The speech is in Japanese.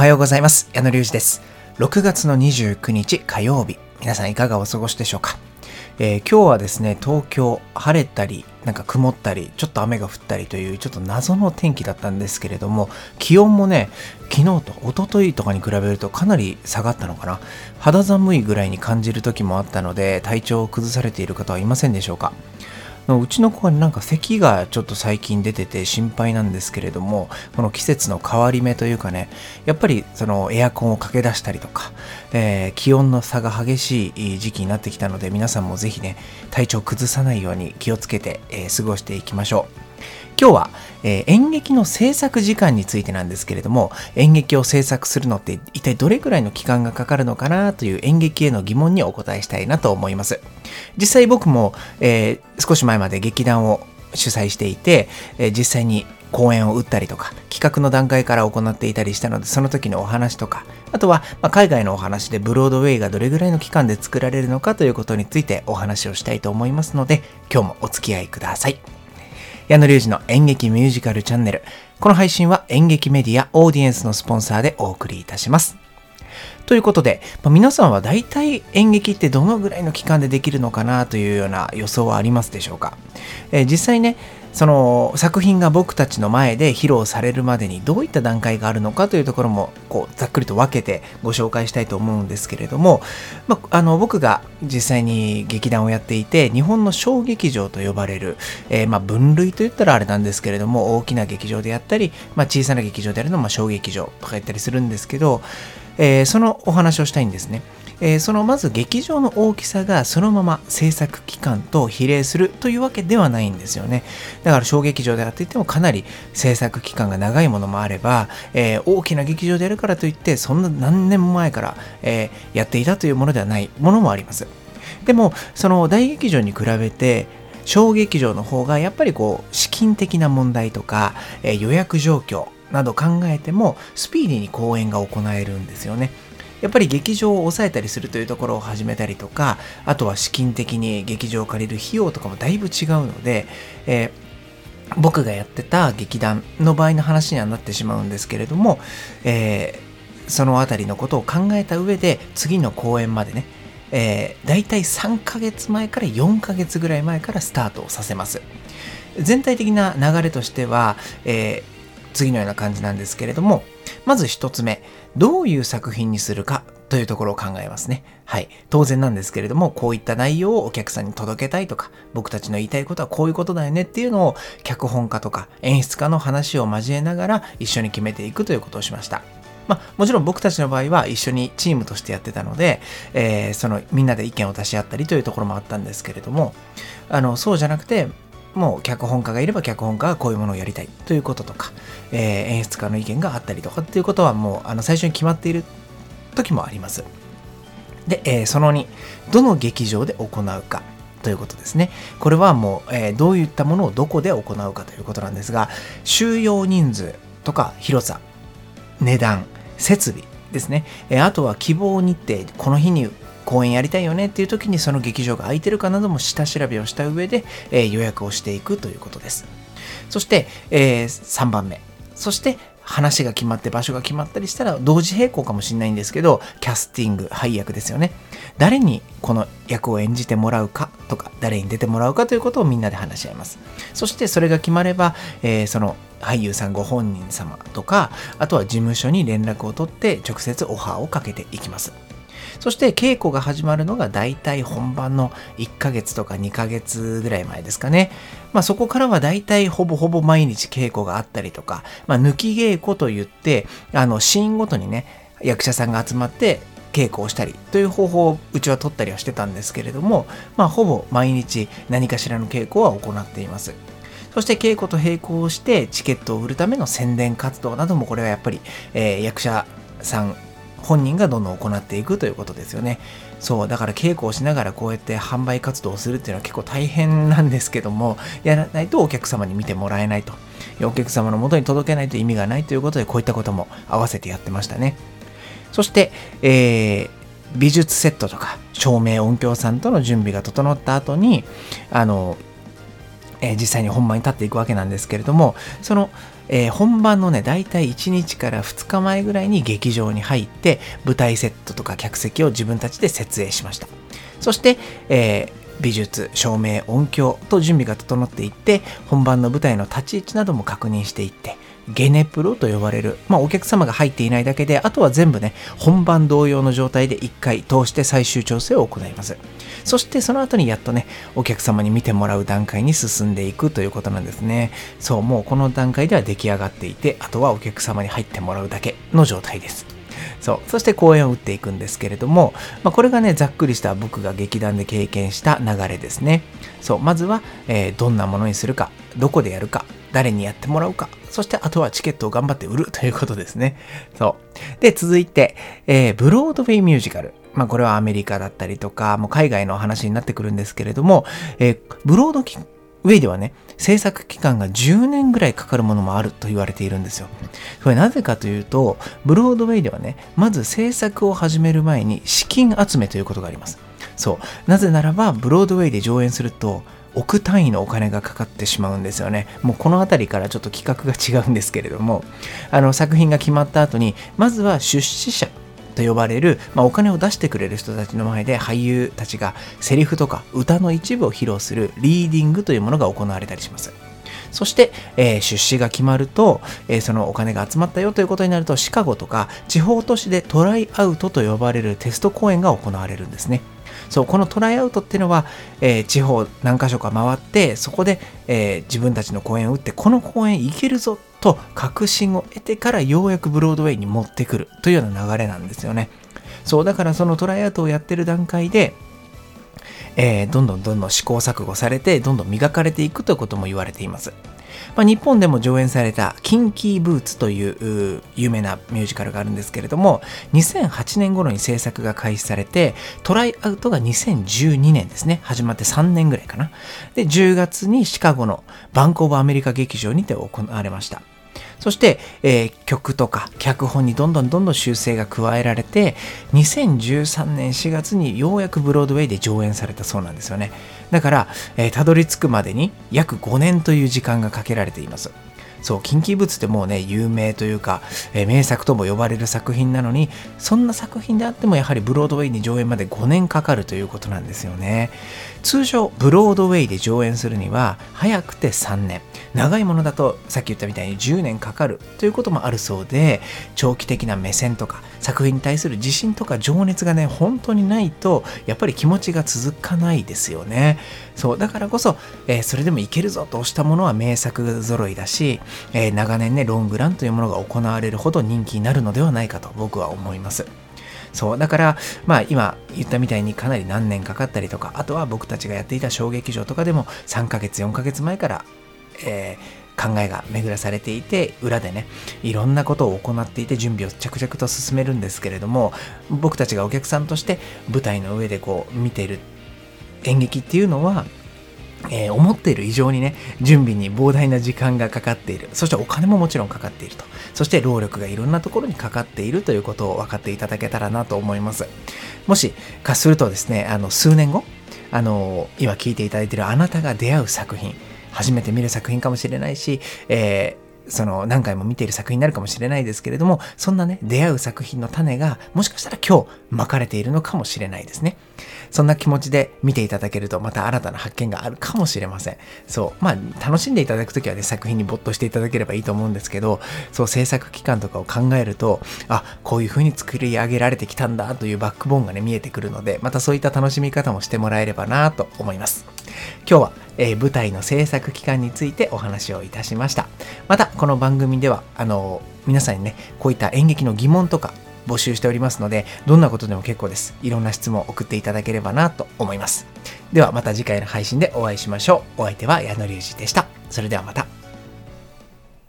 はようございます。矢野隆二です。6月の29日火曜日。皆さんいかがお過ごしでしょうか、えー、今日はですね東京晴れたりなんか曇ったりちょっと雨が降ったりというちょっと謎の天気だったんですけれども気温もね昨日と一昨日とかに比べるとかなり下がったのかな。肌寒いぐらいに感じる時もあったので体調を崩されている方はいませんでしょうか？うちの子はなんか咳がちょっと最近出てて心配なんですけれどもこの季節の変わり目というかねやっぱりそのエアコンをかけ出したりとか、えー、気温の差が激しい時期になってきたので皆さんもぜひね体調崩さないように気をつけて、えー、過ごしていきましょう。今日は、えー、演劇の制作時間についてなんですけれども演劇を制作するのって一体どれくらいの期間がかかるのかなという演劇への疑問にお答えしたいなと思います実際僕も、えー、少し前まで劇団を主催していて、えー、実際に公演を打ったりとか企画の段階から行っていたりしたのでその時のお話とかあとは、まあ、海外のお話でブロードウェイがどれぐらいの期間で作られるのかということについてお話をしたいと思いますので今日もお付き合いください。矢野隆二の演劇ミュージカルチャンネル。この配信は演劇メディアオーディエンスのスポンサーでお送りいたします。ということで、まあ、皆さんは大体演劇ってどのぐらいの期間でできるのかなというような予想はありますでしょうか、えー、実際ね、その作品が僕たちの前で披露されるまでにどういった段階があるのかというところもこうざっくりと分けてご紹介したいと思うんですけれども、まあ、の僕が実際に劇団をやっていて日本の小劇場と呼ばれる、えー、まあ分類といったらあれなんですけれども大きな劇場であったり、まあ、小さな劇場であるのも小劇場とか言ったりするんですけど、えー、そのお話をしたいんですね。えー、そのまず劇場の大きさがそのまま制作期間と比例するというわけではないんですよね。だから小劇場であっていてもかなり制作期間が長いものもあれば、えー、大きな劇場でやるからといってそんな何年も前から、えー、やっていたというものではないものもあります。でもその大劇場に比べて小劇場の方がやっぱりこう資金的な問題とか、え予約状況など考えてもスピーディーに公演が行えるんですよね。やっぱり劇場を抑えたりするというところを始めたりとかあとは資金的に劇場を借りる費用とかもだいぶ違うので、えー僕がやってた劇団の場合の話にはなってしまうんですけれども、えー、そのあたりのことを考えた上で次の公演までね、えー、大体3ヶ月前から4ヶ月ぐらい前からスタートをさせます。全体的な流れとしては、え、次のような感じなんですけれどもまず1つ目どういう作品にするかというところを考えますね。はい。当然なんですけれども、こういった内容をお客さんに届けたいとか、僕たちの言いたいことはこういうことだよねっていうのを、脚本家とか演出家の話を交えながら一緒に決めていくということをしました。まあ、もちろん僕たちの場合は一緒にチームとしてやってたので、えー、そのみんなで意見を出し合ったりというところもあったんですけれども、あの、そうじゃなくて、もう脚本家がいれば脚本家がこういうものをやりたいということとか、えー、演出家の意見があったりとかっていうことはもうあの最初に決まっている時もあります。で、えー、その2、どの劇場で行うかということですね。これはもう、えー、どういったものをどこで行うかということなんですが、収容人数とか広さ、値段、設備ですね。えー、あとは希望日程、この日に公演やりたいよねっていう時にその劇場が空いてるかなども下調べをした上で、えー、予約をしていくということです。そして、えー、3番目。そして話が決まって場所が決まったりしたら同時並行かもしれないんですけどキャスティング配役ですよね誰にこの役を演じてもらうかとか誰に出てもらうかということをみんなで話し合いますそしてそれが決まれば、えー、その俳優さんご本人様とかあとは事務所に連絡を取って直接オファーをかけていきますそして稽古が始まるのが大体本番の1ヶ月とか2ヶ月ぐらい前ですかね。まあそこからは大体ほぼほぼ毎日稽古があったりとか、まあ抜き稽古といって、あのシーンごとにね、役者さんが集まって稽古をしたりという方法をうちは取ったりはしてたんですけれども、まあほぼ毎日何かしらの稽古は行っています。そして稽古と並行してチケットを売るための宣伝活動などもこれはやっぱり、えー、役者さん本人がどんどん行っていくということですよね。そう、だから稽古をしながらこうやって販売活動をするっていうのは結構大変なんですけども、やらないとお客様に見てもらえないと。お客様の元に届けないと意味がないということで、こういったことも合わせてやってましたね。そして、えー、美術セットとか照明音響さんとの準備が整った後にあの、えー、実際に本番に立っていくわけなんですけれどもそのえー、本番のね、大体1日から2日前ぐらいに劇場に入って、舞台セットとか客席を自分たちで設営しました。そして、えー美術、照明、音響と準備が整っていって、本番の舞台の立ち位置なども確認していって、ゲネプロと呼ばれる、まあ、お客様が入っていないだけで、あとは全部ね、本番同様の状態で1回通して最終調整を行います。そしてその後にやっとね、お客様に見てもらう段階に進んでいくということなんですね。そう、もうこの段階では出来上がっていて、あとはお客様に入ってもらうだけの状態です。そう。そして公演を打っていくんですけれども、まあ、これがね、ざっくりした僕が劇団で経験した流れですね。そう。まずは、えー、どんなものにするか、どこでやるか、誰にやってもらうか、そしてあとはチケットを頑張って売るということですね。そう。で、続いて、えー、ブロードウェイミュージカル。まあこれはアメリカだったりとか、もう海外の話になってくるんですけれども、えー、ブロードウェイではね、制作期間が10年ぐらいかかるものもあると言われているんですよ。これなぜかというと、ブロードウェイではね、まず制作を始める前に資金集めということがあります。そう。なぜならば、ブロードウェイで上演すると、億単位のお金がかかってしまうんですよね。もうこの辺りからちょっと企画が違うんですけれども、あの作品が決まった後に、まずは出資者と呼ばれる、まあ、お金を出してくれる人たちの前で俳優たちがセリフとか歌の一部を披露するリーディングというものが行われたりします。そして、えー、出資が決まると、えー、そのお金が集まったよということになると、シカゴとか地方都市でトライアウトと呼ばれるテスト公演が行われるんですね。そう、このトライアウトっていうのは、えー、地方何箇所か回って、そこで、えー、自分たちの公演を打って、この公演行けるぞと確信を得てからようやくブロードウェイに持ってくるというような流れなんですよね。そう、だからそのトライアウトをやってる段階で、えー、どんどんどんどん試行錯誤されて、どんどん磨かれていくということも言われています。まあ、日本でも上演されたキンキーブーツという有名なミュージカルがあるんですけれども、2008年頃に制作が開始されて、トライアウトが2012年ですね、始まって3年ぐらいかな。で、10月にシカゴのバンコブアメリカ劇場にて行われました。そして、えー、曲とか脚本にどんどんどんどん修正が加えられて、2013年4月にようやくブロードウェイで上演されたそうなんですよね。だから、えー、たどり着くまでに約5年という時間がかけられています。そう、近畿物ってもうね、有名というか、えー、名作とも呼ばれる作品なのに、そんな作品であってもやはりブロードウェイに上演まで5年かかるということなんですよね。通常、ブロードウェイで上演するには、早くて3年。長いものだと、さっき言ったみたいに10年かかるということもあるそうで、長期的な目線とか、作品に対する自信とか情熱がね、本当にないと、やっぱり気持ちが続かないですよね。そう、だからこそ、えー、それでもいけるぞと押したものは名作揃いだし、えー、長年ね、ロングランというものが行われるほど人気になるのではないかと僕は思います。そう、だから、まあ今言ったみたいにかなり何年かかったりとか、あとは僕たちがやっていた小劇場とかでも3ヶ月、4ヶ月前から、えー考えが巡らされていて裏でねいろんなことを行っていて準備を着々と進めるんですけれども僕たちがお客さんとして舞台の上でこう見てる演劇っていうのはえー、思っている以上にね、準備に膨大な時間がかかっている。そしてお金ももちろんかかっていると。そして労力がいろんなところにかかっているということを分かっていただけたらなと思います。もしかするとですね、あの、数年後、あの、今聞いていただいているあなたが出会う作品、初めて見る作品かもしれないし、えーその何回も見ている作品になるかもしれないですけれども、そんなね、出会う作品の種がもしかしたら今日巻かれているのかもしれないですね。そんな気持ちで見ていただけるとまた新たな発見があるかもしれません。そう。まあ、楽しんでいただくときはね、作品に没頭していただければいいと思うんですけど、そう、制作期間とかを考えると、あ、こういう風に作り上げられてきたんだというバックボーンがね、見えてくるので、またそういった楽しみ方もしてもらえればなと思います。今日は、えー、舞台の制作期間についてお話をいたしました。また、この番組では、あの、皆さんにね、こういった演劇の疑問とか、募集しておりますので、どんなことでも結構です。いろんな質問を送っていただければなと思います。ではまた次回の配信でお会いしましょう。お相手は矢野隆二でした。それではまた。